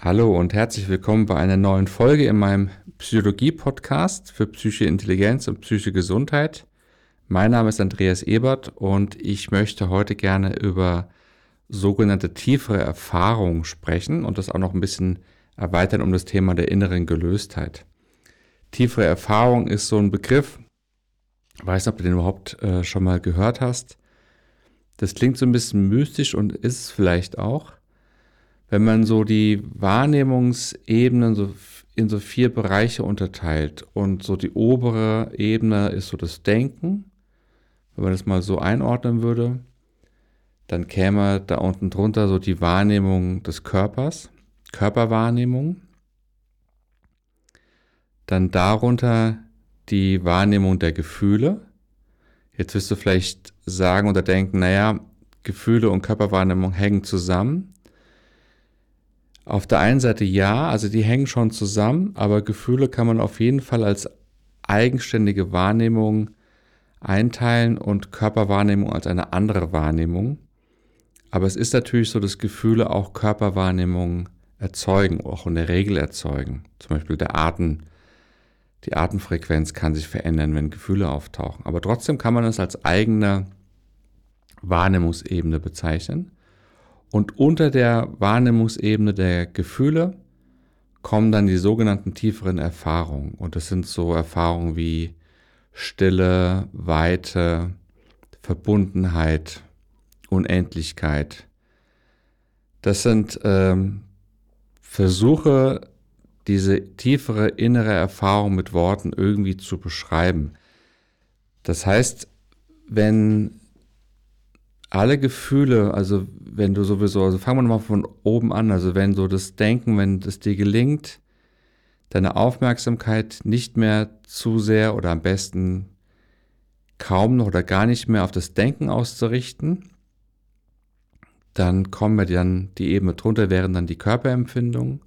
Hallo und herzlich willkommen bei einer neuen Folge in meinem Psychologie-Podcast für psychische Intelligenz und psychische Gesundheit. Mein Name ist Andreas Ebert und ich möchte heute gerne über sogenannte tiefere Erfahrungen sprechen und das auch noch ein bisschen erweitern um das Thema der inneren Gelöstheit. Tiefere Erfahrung ist so ein Begriff, weiß nicht, ob du den überhaupt äh, schon mal gehört hast. Das klingt so ein bisschen mystisch und ist es vielleicht auch wenn man so die Wahrnehmungsebenen so in so vier Bereiche unterteilt und so die obere Ebene ist so das Denken, wenn man das mal so einordnen würde, dann käme da unten drunter so die Wahrnehmung des Körpers, Körperwahrnehmung, dann darunter die Wahrnehmung der Gefühle. Jetzt wirst du vielleicht sagen oder denken, naja, Gefühle und Körperwahrnehmung hängen zusammen. Auf der einen Seite ja, also die hängen schon zusammen, aber Gefühle kann man auf jeden Fall als eigenständige Wahrnehmung einteilen und Körperwahrnehmung als eine andere Wahrnehmung. Aber es ist natürlich so, dass Gefühle auch Körperwahrnehmung erzeugen, auch in der Regel erzeugen. Zum Beispiel der Atem, die Atemfrequenz kann sich verändern, wenn Gefühle auftauchen. Aber trotzdem kann man es als eigene Wahrnehmungsebene bezeichnen. Und unter der Wahrnehmungsebene der Gefühle kommen dann die sogenannten tieferen Erfahrungen. Und das sind so Erfahrungen wie Stille, Weite, Verbundenheit, Unendlichkeit. Das sind ähm, Versuche, diese tiefere innere Erfahrung mit Worten irgendwie zu beschreiben. Das heißt, wenn alle Gefühle, also wenn du sowieso, also fangen wir nochmal von oben an, also wenn so das Denken, wenn es dir gelingt, deine Aufmerksamkeit nicht mehr zu sehr oder am besten kaum noch oder gar nicht mehr auf das Denken auszurichten, dann kommen wir dann die Ebene drunter, wären dann die Körperempfindungen.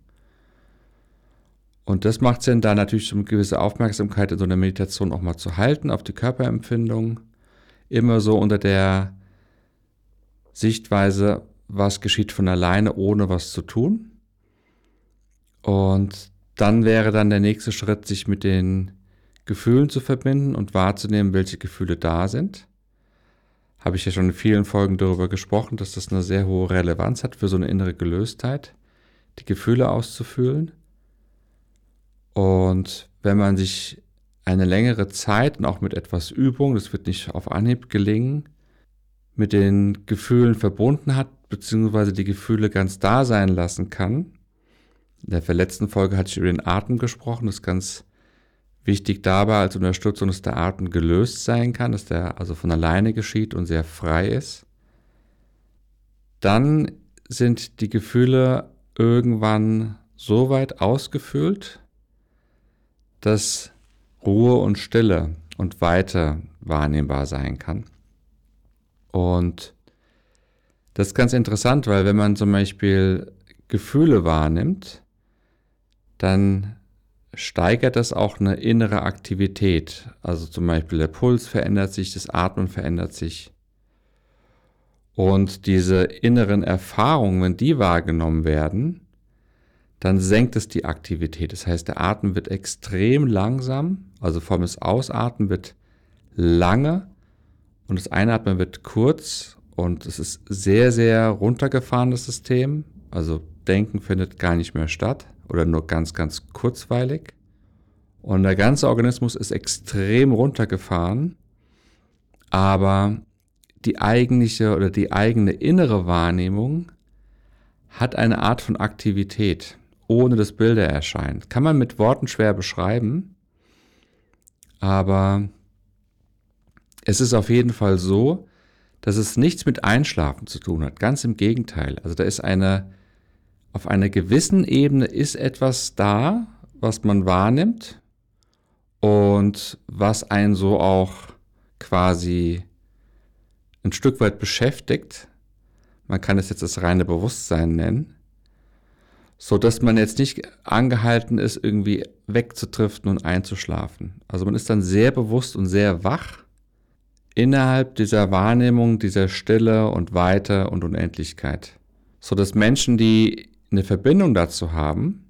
Und das macht Sinn, da natürlich eine gewisse Aufmerksamkeit in so einer Meditation auch mal zu halten auf die Körperempfindung. Immer so unter der Sichtweise, was geschieht von alleine, ohne was zu tun. Und dann wäre dann der nächste Schritt, sich mit den Gefühlen zu verbinden und wahrzunehmen, welche Gefühle da sind. Habe ich ja schon in vielen Folgen darüber gesprochen, dass das eine sehr hohe Relevanz hat für so eine innere Gelöstheit, die Gefühle auszufühlen. Und wenn man sich eine längere Zeit und auch mit etwas Übung, das wird nicht auf Anhieb gelingen, mit den Gefühlen verbunden hat, beziehungsweise die Gefühle ganz da sein lassen kann. In der verletzten Folge hatte ich über den Atem gesprochen. Das ist ganz wichtig dabei als Unterstützung, dass der Atem gelöst sein kann, dass der also von alleine geschieht und sehr frei ist. Dann sind die Gefühle irgendwann so weit ausgefüllt, dass Ruhe und Stille und Weite wahrnehmbar sein kann. Und das ist ganz interessant, weil wenn man zum Beispiel Gefühle wahrnimmt, dann steigert das auch eine innere Aktivität. Also zum Beispiel der Puls verändert sich, das Atmen verändert sich. Und diese inneren Erfahrungen, wenn die wahrgenommen werden, dann senkt es die Aktivität. Das heißt, der Atem wird extrem langsam, also vom Ausatmen wird lange und das Einatmen wird kurz und es ist sehr, sehr runtergefahren, das System. Also Denken findet gar nicht mehr statt oder nur ganz, ganz kurzweilig. Und der ganze Organismus ist extrem runtergefahren, aber die eigentliche oder die eigene innere Wahrnehmung hat eine Art von Aktivität, ohne dass Bilder erscheinen. Kann man mit Worten schwer beschreiben, aber es ist auf jeden Fall so, dass es nichts mit Einschlafen zu tun hat. Ganz im Gegenteil. Also da ist eine, auf einer gewissen Ebene ist etwas da, was man wahrnimmt und was einen so auch quasi ein Stück weit beschäftigt. Man kann es jetzt das reine Bewusstsein nennen. So dass man jetzt nicht angehalten ist, irgendwie wegzutriften und einzuschlafen. Also man ist dann sehr bewusst und sehr wach innerhalb dieser Wahrnehmung, dieser Stille und Weite und Unendlichkeit. So dass Menschen, die eine Verbindung dazu haben,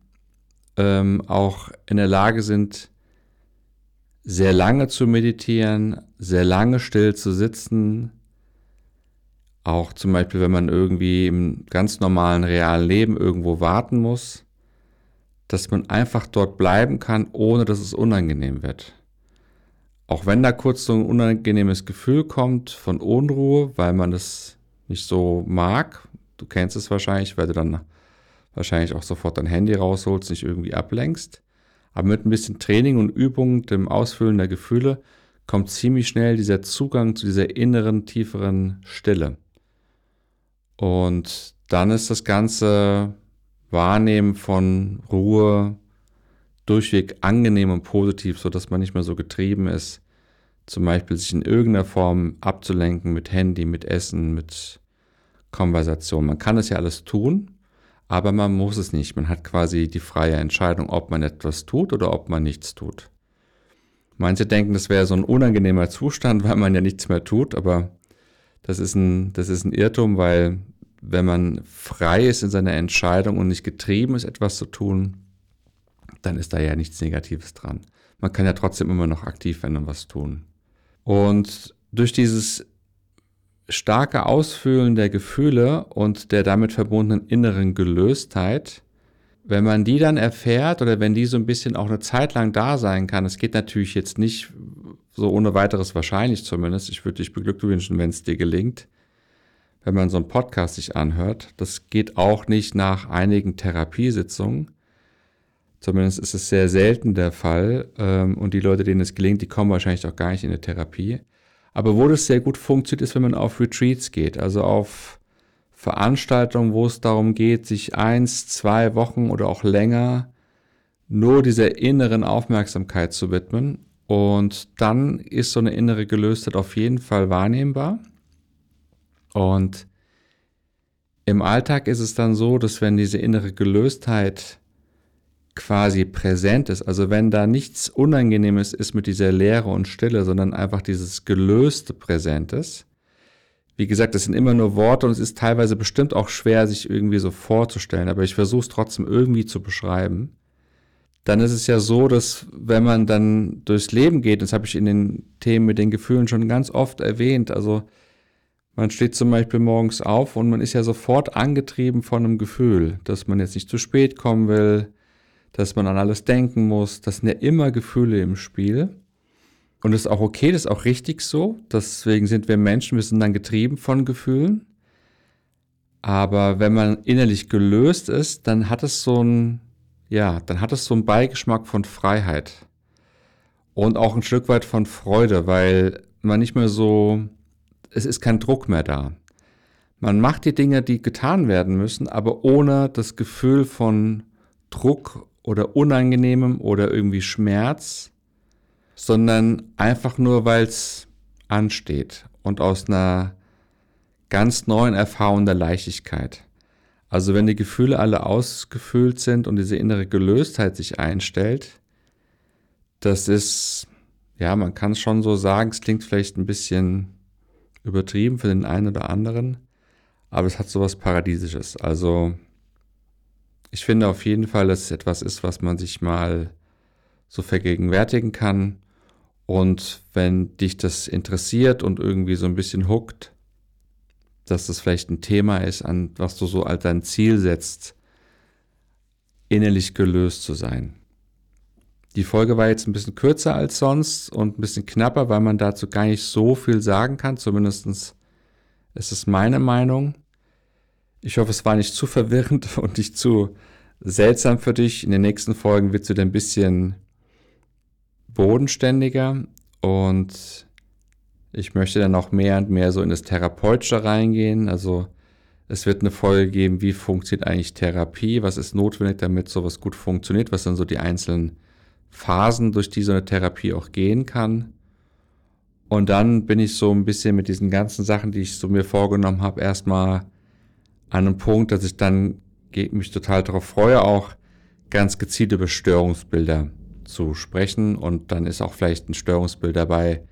ähm, auch in der Lage sind, sehr lange zu meditieren, sehr lange still zu sitzen. Auch zum Beispiel, wenn man irgendwie im ganz normalen, realen Leben irgendwo warten muss, dass man einfach dort bleiben kann, ohne dass es unangenehm wird. Auch wenn da kurz so ein unangenehmes Gefühl kommt von Unruhe, weil man das nicht so mag, du kennst es wahrscheinlich, weil du dann wahrscheinlich auch sofort dein Handy rausholst, nicht irgendwie ablenkst. Aber mit ein bisschen Training und Übung, dem Ausfüllen der Gefühle, kommt ziemlich schnell dieser Zugang zu dieser inneren, tieferen Stille. Und dann ist das ganze Wahrnehmen von Ruhe durchweg angenehm und positiv, so dass man nicht mehr so getrieben ist, zum Beispiel sich in irgendeiner Form abzulenken mit Handy, mit Essen, mit Konversation. Man kann es ja alles tun, aber man muss es nicht. Man hat quasi die freie Entscheidung, ob man etwas tut oder ob man nichts tut. Manche denken, das wäre so ein unangenehmer Zustand, weil man ja nichts mehr tut, aber das ist ein, das ist ein Irrtum, weil wenn man frei ist in seiner Entscheidung und nicht getrieben ist, etwas zu tun, dann ist da ja nichts Negatives dran. Man kann ja trotzdem immer noch aktiv werden und was tun. Und durch dieses starke Ausfüllen der Gefühle und der damit verbundenen inneren Gelöstheit, wenn man die dann erfährt oder wenn die so ein bisschen auch eine Zeit lang da sein kann, es geht natürlich jetzt nicht so ohne weiteres wahrscheinlich zumindest, ich würde dich beglückwünschen, wenn es dir gelingt, wenn man so einen Podcast sich anhört. Das geht auch nicht nach einigen Therapiesitzungen. Zumindest ist es sehr selten der Fall. Ähm, und die Leute, denen es gelingt, die kommen wahrscheinlich auch gar nicht in eine Therapie. Aber wo das sehr gut funktioniert, ist, wenn man auf Retreats geht, also auf Veranstaltungen, wo es darum geht, sich eins, zwei Wochen oder auch länger nur dieser inneren Aufmerksamkeit zu widmen. Und dann ist so eine innere Gelöstheit auf jeden Fall wahrnehmbar. Und im Alltag ist es dann so, dass wenn diese innere Gelöstheit quasi präsent ist. Also wenn da nichts Unangenehmes ist mit dieser Leere und Stille, sondern einfach dieses gelöste präsent ist. Wie gesagt, das sind immer nur Worte und es ist teilweise bestimmt auch schwer, sich irgendwie so vorzustellen, aber ich versuche es trotzdem irgendwie zu beschreiben. Dann ist es ja so, dass wenn man dann durchs Leben geht, das habe ich in den Themen mit den Gefühlen schon ganz oft erwähnt, also man steht zum Beispiel morgens auf und man ist ja sofort angetrieben von einem Gefühl, dass man jetzt nicht zu spät kommen will, dass man an alles denken muss. Das sind ja immer Gefühle im Spiel. Und das ist auch okay, das ist auch richtig so. Deswegen sind wir Menschen, wir sind dann getrieben von Gefühlen. Aber wenn man innerlich gelöst ist, dann hat es so ein, ja, dann hat es so einen Beigeschmack von Freiheit. Und auch ein Stück weit von Freude, weil man nicht mehr so, es ist kein Druck mehr da. Man macht die Dinge, die getan werden müssen, aber ohne das Gefühl von Druck oder Unangenehmem oder irgendwie Schmerz, sondern einfach nur, weil es ansteht und aus einer ganz neuen Erfahrung der Leichtigkeit. Also wenn die Gefühle alle ausgefüllt sind und diese innere Gelöstheit sich einstellt, das ist, ja, man kann es schon so sagen, es klingt vielleicht ein bisschen übertrieben für den einen oder anderen, aber es hat sowas Paradiesisches. Also ich finde auf jeden Fall, dass es etwas ist, was man sich mal so vergegenwärtigen kann. Und wenn dich das interessiert und irgendwie so ein bisschen huckt, dass das vielleicht ein Thema ist, an was du so als dein Ziel setzt, innerlich gelöst zu sein. Die Folge war jetzt ein bisschen kürzer als sonst und ein bisschen knapper, weil man dazu gar nicht so viel sagen kann. Zumindest ist es meine Meinung. Ich hoffe, es war nicht zu verwirrend und nicht zu seltsam für dich. In den nächsten Folgen wird es wieder ein bisschen bodenständiger und ich möchte dann auch mehr und mehr so in das Therapeutische reingehen. Also es wird eine Folge geben, wie funktioniert eigentlich Therapie, was ist notwendig, damit sowas gut funktioniert, was sind so die einzelnen Phasen, durch die so eine Therapie auch gehen kann. Und dann bin ich so ein bisschen mit diesen ganzen Sachen, die ich so mir vorgenommen habe, erstmal an einem Punkt, dass ich dann mich total darauf freue, auch ganz gezielt über Störungsbilder zu sprechen. Und dann ist auch vielleicht ein Störungsbild dabei,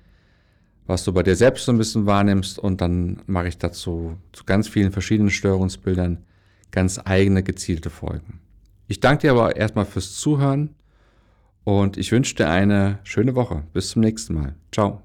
was du bei dir selbst so ein bisschen wahrnimmst. Und dann mache ich dazu zu ganz vielen verschiedenen Störungsbildern ganz eigene gezielte Folgen. Ich danke dir aber erstmal fürs Zuhören und ich wünsche dir eine schöne Woche. Bis zum nächsten Mal. Ciao.